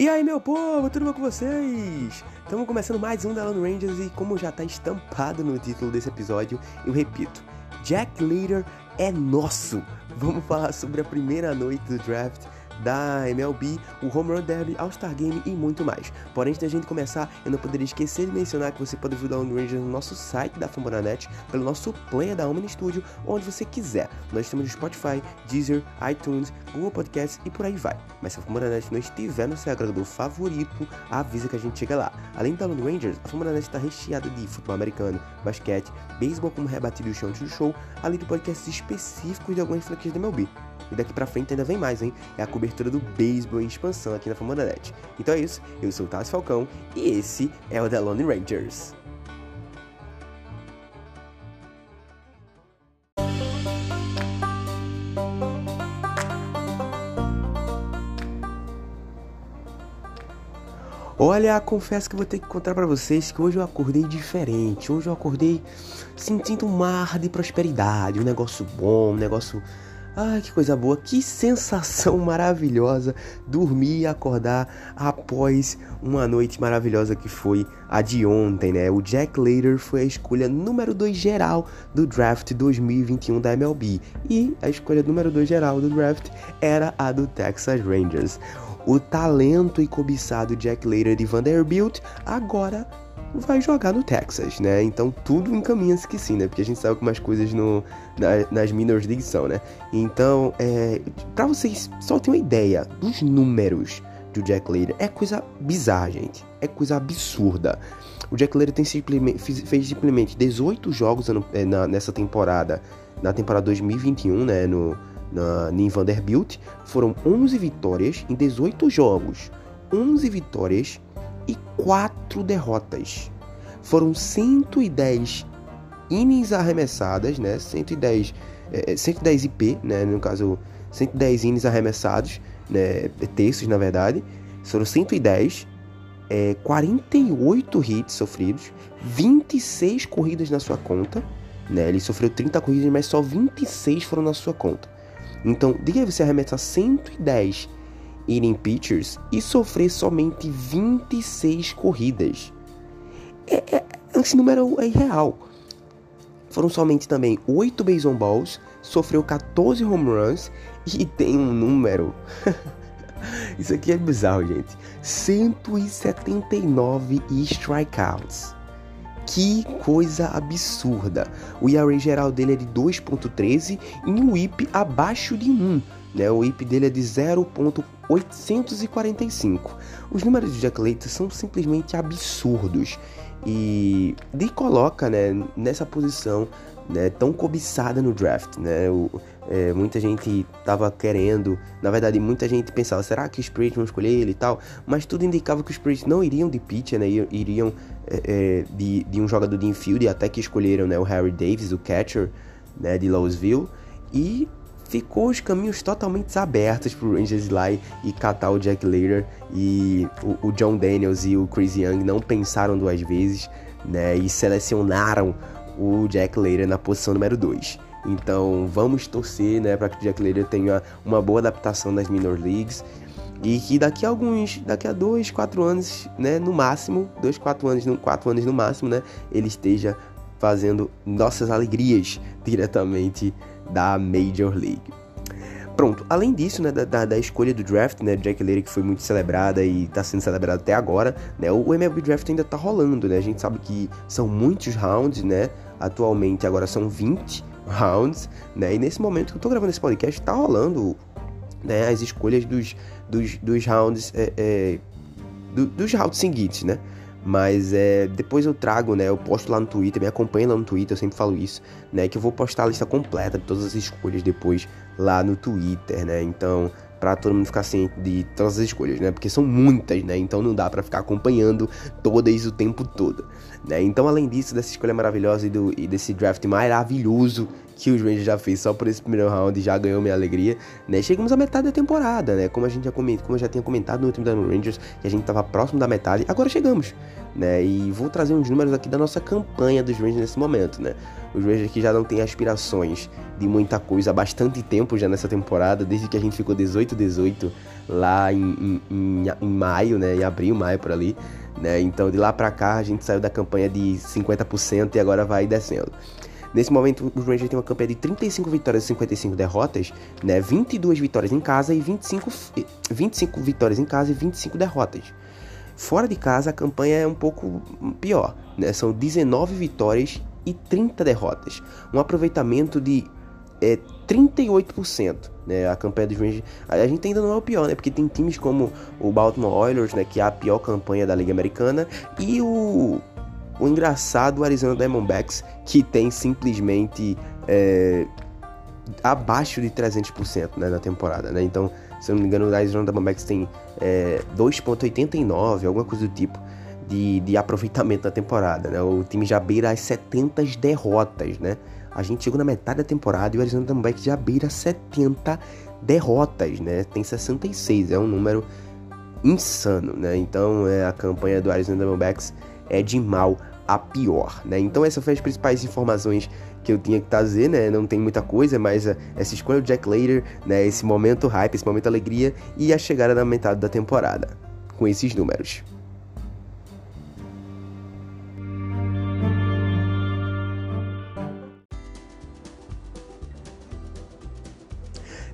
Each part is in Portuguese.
E aí, meu povo, tudo bom com vocês? Estamos começando mais um da Lone Rangers e como já está estampado no título desse episódio, eu repito, Jack Leader é nosso! Vamos falar sobre a primeira noite do draft da MLB, o Home Run Derby, All-Star Game e muito mais. Porém, antes da gente começar, eu não poderia esquecer de mencionar que você pode ajudar o Rangers no nosso site da Fambonanet, pelo nosso player da Omni Studio, onde você quiser. Nós estamos no Spotify, Deezer, iTunes, Google Podcasts e por aí vai. Mas se a Fambonanet não estiver no seu agregador favorito, avisa que a gente chega lá. Além da Lone Rangers, a Fambonanet está recheada de futebol americano, basquete, beisebol como rebatido e o chão do show, além de podcasts específicos de algumas franquias da MLB. E daqui pra frente ainda vem mais, hein? É a cobertura do beisebol em expansão aqui na Famonanet. Então é isso, eu sou o Tassi Falcão e esse é o The Lone Rangers. Olha, confesso que vou ter que contar para vocês que hoje eu acordei diferente. Hoje eu acordei sentindo um mar de prosperidade, um negócio bom, um negócio Ai, que coisa boa, que sensação maravilhosa dormir e acordar após uma noite maravilhosa que foi a de ontem, né? O Jack Later foi a escolha número 2 geral do draft 2021 da MLB e a escolha número 2 geral do draft era a do Texas Rangers. O talento e cobiçado Jack Later de Vanderbilt agora vai jogar no Texas, né? Então tudo encaminha-se que sim, né? Porque a gente sabe como as coisas no, na, nas minor leagues são, né? Então, é, para vocês só terem uma ideia dos números do Jack Leiter, é coisa bizarra, gente. É coisa absurda. O Jack Leiter tem simplesmente, fez simplesmente 18 jogos é, na, nessa temporada, na temporada 2021, né? No, na, em Vanderbilt. Foram 11 vitórias em 18 jogos. 11 vitórias e 4 derrotas. Foram 110 innings arremessadas, né? 110, é, 110 IP, né? No caso, 110 innings arremessados, né? Terços, na verdade. Foram 110, é, 48 hits sofridos, 26 corridas na sua conta, né? Ele sofreu 30 corridas, mas só 26 foram na sua conta. Então, diga você arremessar 110 inning pitchers e sofrer somente 26 corridas. É, é, esse número é irreal. Foram somente também 8 baseball balls, sofreu 14 home runs e tem um número. Isso aqui é bizarro, gente. 179 strikeouts. Que coisa absurda. O ERA geral dele é de 2.13 e um WHIP abaixo de 1. Né? O WHIP dele é de 0.845. Os números de Jack são simplesmente absurdos e de coloca né, nessa posição né, tão cobiçada no draft. Né? O, é, muita gente tava querendo, na verdade, muita gente pensava: será que os Spirits vão escolher ele e tal? Mas tudo indicava que os Spirits não iriam de pitcher, né? iriam é, é, de, de, um jogador de infield, até que escolheram né, o Harry Davis, o catcher né, de Louisville. E ficou os caminhos totalmente abertos pro Rangers ir lá e catar o Jack Leiter e o, o, John Daniels e o Chris Young não pensaram duas vezes, né, e selecionaram o Jack Leiter na posição número 2. Então vamos torcer, né, para que o Jack Leiter tenha uma boa adaptação nas minor leagues e que daqui a alguns, daqui a dois, quatro anos, né, no máximo, dois, quatro anos, quatro anos no máximo, né, ele esteja fazendo nossas alegrias diretamente da Major League. Pronto, além disso, né, da, da, escolha do draft, né, Jack Leary, que foi muito celebrada e está sendo celebrada até agora, né, o MLB Draft ainda está rolando, né, a gente sabe que são muitos rounds, né, atualmente agora são 20 rounds, né, e nesse momento que eu estou gravando esse podcast, está rolando, né, as escolhas dos, dos, dos rounds, é, é, do, dos rounds seguintes, né, mas é, depois eu trago, né? Eu posto lá no Twitter, me acompanha lá no Twitter, eu sempre falo isso, né? Que eu vou postar a lista completa de todas as escolhas depois lá no Twitter, né? Então, para todo mundo ficar ciente de todas as escolhas, né? Porque são muitas, né? Então não dá para ficar acompanhando todas o tempo todo, né? Então, além disso, dessa escolha maravilhosa e, do, e desse draft maravilhoso que os Rangers já fez só por esse primeiro round já ganhou minha alegria, né? Chegamos à metade da temporada, né? Como a gente já comentou, como eu já tinha comentado no último da Rangers, que a gente tava próximo da metade, agora chegamos, né? E vou trazer uns números aqui da nossa campanha dos Rangers nesse momento, né? Os Rangers que já não têm aspirações de muita coisa há bastante tempo já nessa temporada, desde que a gente ficou 18-18 lá em, em, em, maio, né? Em abril, maio por ali, né? Então de lá pra cá a gente saiu da campanha de 50% e agora vai descendo. Nesse momento, os Rangers têm uma campanha de 35 vitórias e 55 derrotas, né? 22 vitórias em casa e 25, 25 vitórias em casa e 25 derrotas. Fora de casa, a campanha é um pouco pior, né? São 19 vitórias e 30 derrotas. Um aproveitamento de é, 38%, né? A campanha dos Rangers. A gente ainda não é o pior, né? Porque tem times como o Baltimore Oilers, né? Que é a pior campanha da Liga Americana. E o, o engraçado Arizona Diamondbacks, que tem simplesmente é, abaixo de 300% né, na temporada, né? Então, se eu não me engano, o Arizona Diamondbacks tem é, 2.89, alguma coisa do tipo, de, de aproveitamento na temporada, né? O time já beira as 70 derrotas, né? A gente chegou na metade da temporada e o Arizona Diamondbacks já beira 70 derrotas, né? Tem 66, é um número insano, né? Então, é, a campanha do Arizona Diamondbacks é de mal a pior, né? Então essas foram as principais informações que eu tinha que trazer, né? Não tem muita coisa, mas uh, essa escolha do Jack Later, né? Esse momento hype, esse momento alegria e a chegada da metade da temporada com esses números.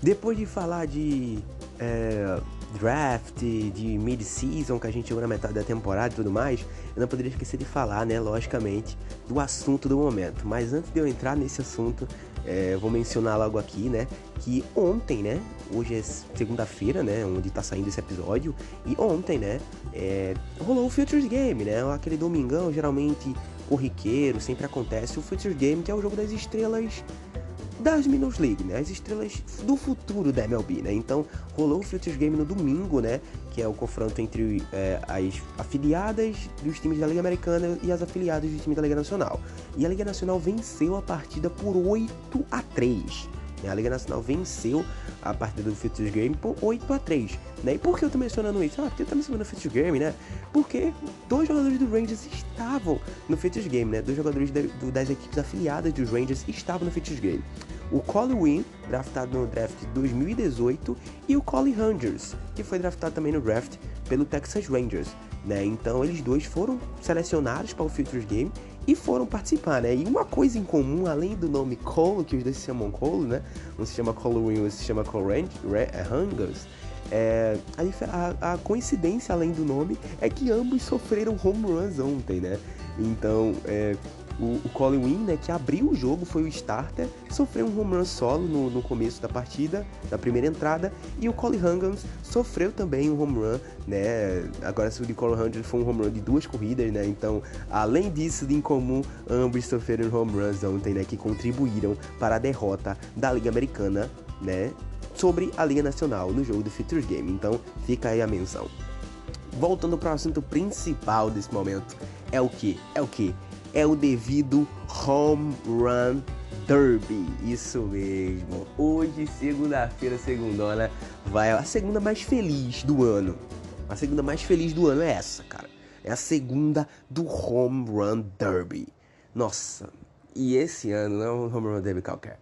Depois de falar de é, draft, de mid-season que a gente chegou na metade da temporada e tudo mais, eu não poderia esquecer de falar, né, logicamente, do assunto do momento. Mas antes de eu entrar nesse assunto, é, vou mencionar logo aqui, né, que ontem, né, hoje é segunda-feira, né, onde tá saindo esse episódio, e ontem, né, é, rolou o Futures Game, né, aquele domingão geralmente corriqueiro, sempre acontece o Futures Game, que é o jogo das estrelas das Minors League, né? As estrelas do futuro da MLB, né? Então rolou o Futures Game no domingo, né? Que é o confronto entre é, as afiliadas dos times da Liga Americana e as afiliadas do time da Liga Nacional. E a Liga Nacional venceu a partida por 8 a 3. Né? A Liga Nacional venceu a partida do Futures Game por 8 a 3 né? E por que eu tô mencionando isso? Ah, porque eu tô mencionando o Futures Game, né? Porque dois jogadores do Rangers estavam no Futures Game, né? Dois jogadores do, das equipes afiliadas dos Rangers estavam no Futures Game. O Colin Wynn, draftado no draft de 2018, e o Colin Rangers, que foi draftado também no draft pelo Texas Rangers, né? Então eles dois foram selecionados para o Futures Game e foram participar, né? E uma coisa em comum, além do nome Cole, que os dois se chamam Cole, né? Um se chama Cole Win, outro se chama Cole Rangers. É, a, a, coincidência, além do nome, é que ambos sofreram home runs ontem, né? Então, é, o, o Colin Wynn, né, que abriu o jogo, foi o starter, sofreu um home run solo no, no começo da partida, na primeira entrada, e o Colin Hungans sofreu também um home run, né, agora o de Colin Hungans foi um home run de duas corridas, né, então, além disso de incomum, ambos sofreram home runs ontem, né, que contribuíram para a derrota da Liga Americana, né, sobre a Liga Nacional no jogo do Futures Game, então fica aí a menção. Voltando para o assunto principal desse momento, é o que? É o que? É o devido Home Run Derby. Isso mesmo. Hoje, segunda-feira, segundona, vai a segunda mais feliz do ano. A segunda mais feliz do ano é essa, cara. É a segunda do Home Run Derby. Nossa, e esse ano não é um Home Run Derby qualquer.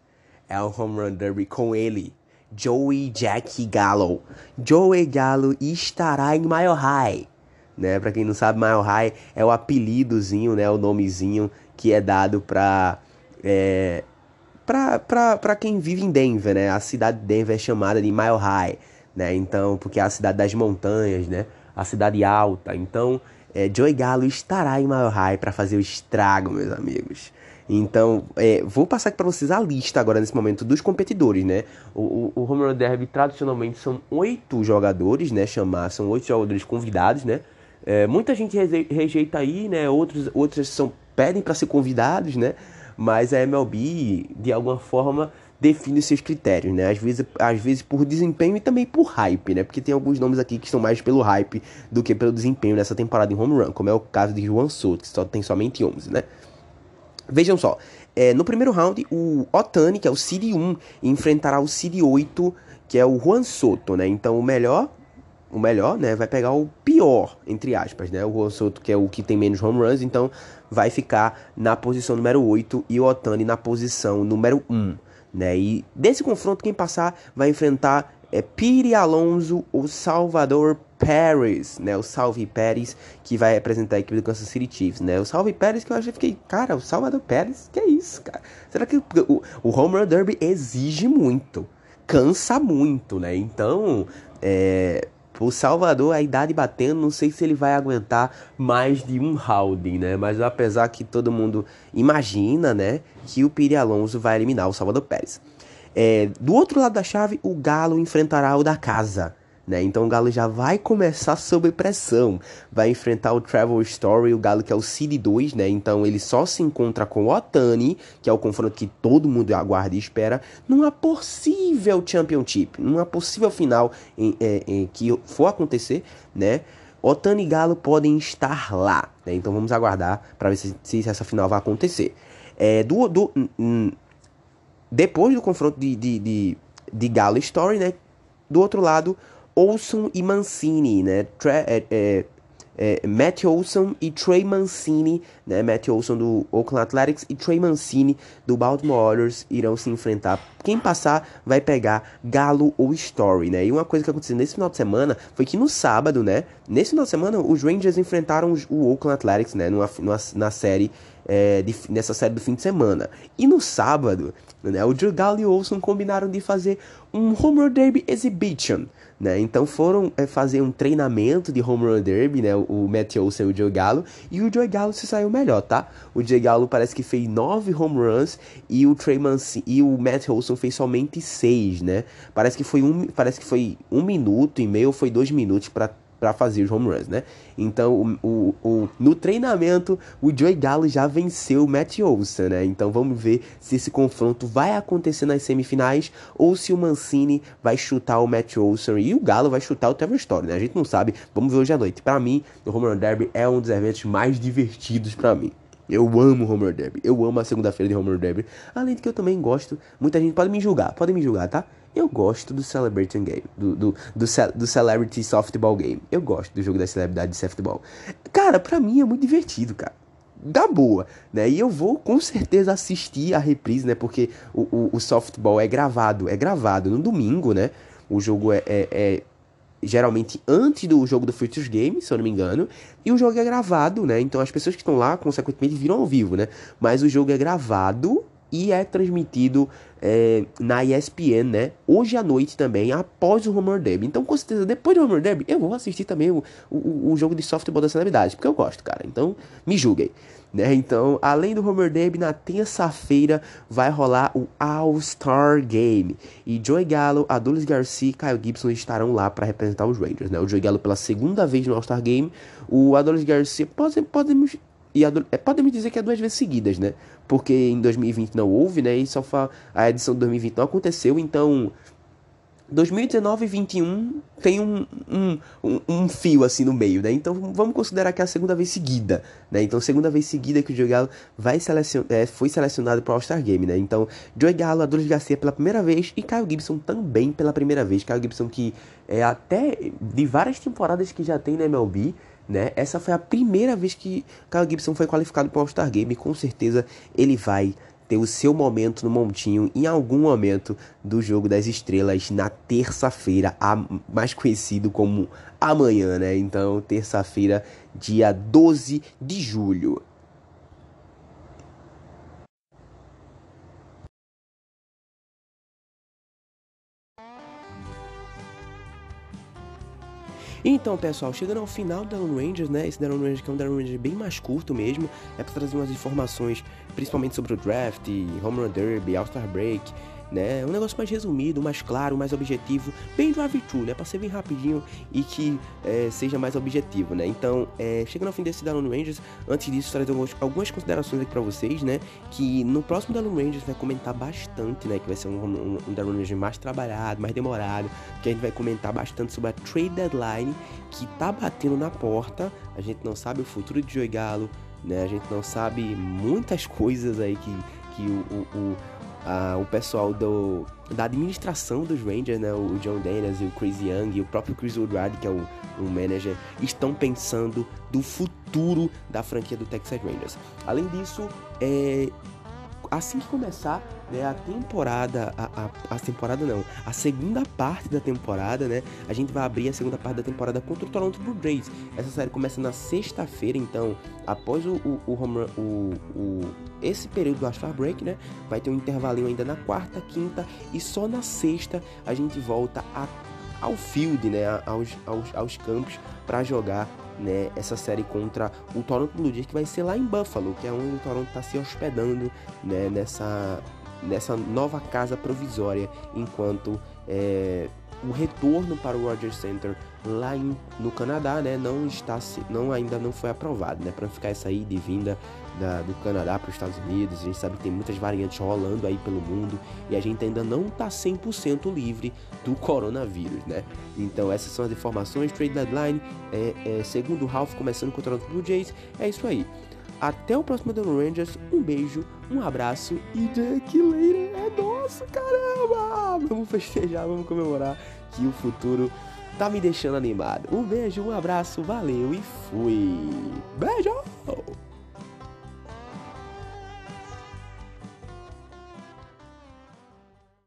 É o Home Run Derby com ele, Joey Jack Gallo. Joey Gallo estará em Mile High né? Para quem não sabe, Mile High é o apelidozinho, né? O nomezinho que é dado para é, para quem vive em Denver, né? A cidade de Denver é chamada de Mile High, né? Então, porque é a cidade das montanhas, né? A cidade alta. Então, é, Joey estará em Mile High para fazer o estrago, meus amigos. Então, é, vou passar aqui para vocês a lista agora nesse momento dos competidores, né? O, o, o Home Run Derby tradicionalmente são oito jogadores, né? Chamar, são oito jogadores convidados, né? É, muita gente rejeita aí, né? Outros, outros são, pedem para ser convidados, né? Mas a MLB, de alguma forma, define seus critérios, né? Às vezes, às vezes por desempenho e também por hype, né? Porque tem alguns nomes aqui que estão mais pelo hype do que pelo desempenho nessa temporada em home run, como é o caso de Juan Soto, que só tem somente 11, né? Vejam só, é, no primeiro round, o Otani, que é o Seed 1, enfrentará o Seed 8, que é o Juan Soto, né? Então o melhor, o melhor, né, vai pegar o pior, entre aspas, né? O Juan Soto, que é o que tem menos home runs, então vai ficar na posição número 8 e o Otani na posição número 1, né? E desse confronto quem passar vai enfrentar é Piri Alonso ou Salvador Pérez, né? O Salve Pérez, que vai representar a equipe do Kansas City Chiefs, né? O Salve Pérez que eu achei, fiquei, cara, o Salvador Pérez, que é isso, cara? Será que o, o Home Run Derby exige muito? Cansa muito, né? Então, é, o Salvador, a idade batendo, não sei se ele vai aguentar mais de um round, né? Mas apesar que todo mundo imagina, né, que o Piri Alonso vai eliminar o Salvador Pérez. É, do outro lado da chave, o Galo enfrentará o da casa. Né? Então o Galo já vai começar sob pressão. Vai enfrentar o Travel Story, o Galo que é o Seed 2, né? Então ele só se encontra com o Otani, que é o confronto que todo mundo aguarda e espera, numa possível Championship, numa possível final em, em, em que for acontecer, né? Otani e Galo podem estar lá, né? Então vamos aguardar para ver se, se, essa final vai acontecer. É, do, do, hum, depois do confronto de, de, de, de Galo Story, né? Do outro lado, Olson e Mancini, né? Tra é, é, é, Matt Olson e Trey Mancini, né? Matt Olson do Oakland Athletics e Trey Mancini do Baltimore Orioles irão se enfrentar. Quem passar vai pegar Galo ou Story, né? E uma coisa que aconteceu nesse final de semana foi que no sábado, né? Nesse final de semana, os Rangers enfrentaram o Oakland Athletics, né? Numa, numa na série é, de, nessa série do fim de semana. E no sábado, né, o Joe Galo e o Olson combinaram de fazer um Home Run Derby Exhibition. Né? Então foram é, fazer um treinamento de Home Run Derby, né? o Matt Olson e o Joe Gallo, e o Joe Gallo se saiu melhor, tá? O Joe Gallo parece que fez nove home runs e o Trey Mancini, e o Matt Olson fez somente seis, né? Parece que foi um, parece que foi um minuto e meio, foi dois minutos para para fazer os home runs, né? Então, o, o, o, no treinamento, o Joey Gallo já venceu o Matt Olson, né? Então, vamos ver se esse confronto vai acontecer nas semifinais ou se o Mancini vai chutar o Matt Olson e o Galo vai chutar o Trevor Story, né? A gente não sabe. Vamos ver hoje à noite. Para mim, o Home Run Derby é um dos eventos mais divertidos para mim. Eu amo Homer Derby. Eu amo a segunda-feira de Homer Derby. Além de que eu também gosto. Muita gente pode me julgar. Pode me julgar, tá? Eu gosto do Celebrity Game, do, do, do, do, Celebrity Softball Game. Eu gosto do jogo da celebridade de softball. Cara, pra mim é muito divertido, cara. Da boa, né? E eu vou com certeza assistir a reprise, né? Porque o, o, o softball é gravado, é gravado no domingo, né? O jogo é, é, é geralmente antes do jogo do Futures Game, se eu não me engano, e o jogo é gravado, né? Então as pessoas que estão lá, consequentemente, viram ao vivo, né? Mas o jogo é gravado e é transmitido é, na ESPN, né? Hoje à noite também, após o Homer Derby. Então, com certeza, depois do Homer Derby, eu vou assistir também o, o, o jogo de softball da celebridade, porque eu gosto, cara. Então, me julguem. Né? Então, além do Homer Derby, na terça-feira vai rolar o All-Star Game. E Joey Gallo, Adolis Garcia e Kyle Gibson estarão lá para representar os Rangers. Né? O Joey Gallo pela segunda vez no All-Star Game. O Adolis Garcia, pode, podemos e é, podemos dizer que é duas vezes seguidas, né? Porque em 2020 não houve, né? E só fa... a edição de 2020 não aconteceu, então 2019 e 2021 tem um, um, um, um, fio assim no meio, né? Então vamos considerar que é a segunda vez seguida, né? Então segunda vez seguida que o Joey Galo vai selecion... É, foi selecionado para o All-Star Game, né? Então Joey Galo, Adolis Garcia pela primeira vez e Kyle Gibson também pela primeira vez. Kyle Gibson que é até de várias temporadas que já tem na MLB, né? Essa foi a primeira vez que Kyle Gibson foi qualificado para o All-Star Game com certeza ele vai ter o seu momento no montinho em algum momento do Jogo das Estrelas na terça-feira, mais conhecido como amanhã, né? Então, terça-feira, dia 12 de julho. Então, pessoal, chegando ao final do Down Rangers, né? Esse Down Rangers que é um Down Rangers bem mais curto mesmo, é para trazer umas informações, principalmente sobre o draft, Home Run Derby, All-Star Break, né? Um negócio mais resumido, mais claro, mais objetivo, bem drive-thru, né? Pra ser bem rapidinho e que é, seja mais objetivo, né? Então, é, chegando ao fim desse Down Rangers, antes disso, trazer algumas considerações aqui pra vocês, né? Que no próximo Down Rangers vai comentar bastante, né? Que vai ser um, um, um Down Rangers mais trabalhado, mais demorado, que a gente vai comentar bastante sobre a trade deadline que tá batendo na porta. A gente não sabe o futuro de Joey Galo, né? A gente não sabe muitas coisas aí que que o, o, o, a, o pessoal do, da administração dos Rangers, né, o John Daniels e o Chris Young e o próprio Chris Woodward, que é o, o manager, estão pensando do futuro da franquia do Texas Rangers. Além disso, é, assim que começar né, a temporada, a, a, a, temporada não, a segunda parte da temporada, né, a gente vai abrir a segunda parte da temporada contra o Toronto Blue Jays. Essa série começa na sexta-feira, então, após o, o, o, home, o, o esse período do All-Star Break, né, vai ter um intervalinho ainda na quarta, quinta e só na sexta a gente volta a, ao field, né, aos, aos, aos campos para jogar né, essa série contra o Toronto Blue Jays, que vai ser lá em Buffalo, que é onde o Toronto está se hospedando né, nessa, nessa nova casa provisória, enquanto é, o retorno para o Rogers Center lá em, no Canadá, né, não está não ainda não foi aprovado, né, para ficar essa ida e vinda da, do Canadá para os Estados Unidos. A gente sabe que tem muitas variantes rolando aí pelo mundo e a gente ainda não está 100% livre do coronavírus, né? Então essas são as informações, trade deadline, é, é, segundo Ralph começando com o Blue Jays, é isso aí. Até o próximo Dano Rangers, um beijo, um abraço e Jack Later é nosso, caramba! Vamos festejar, vamos comemorar que o futuro tá me deixando animado. Um beijo, um abraço, valeu e fui! Beijo!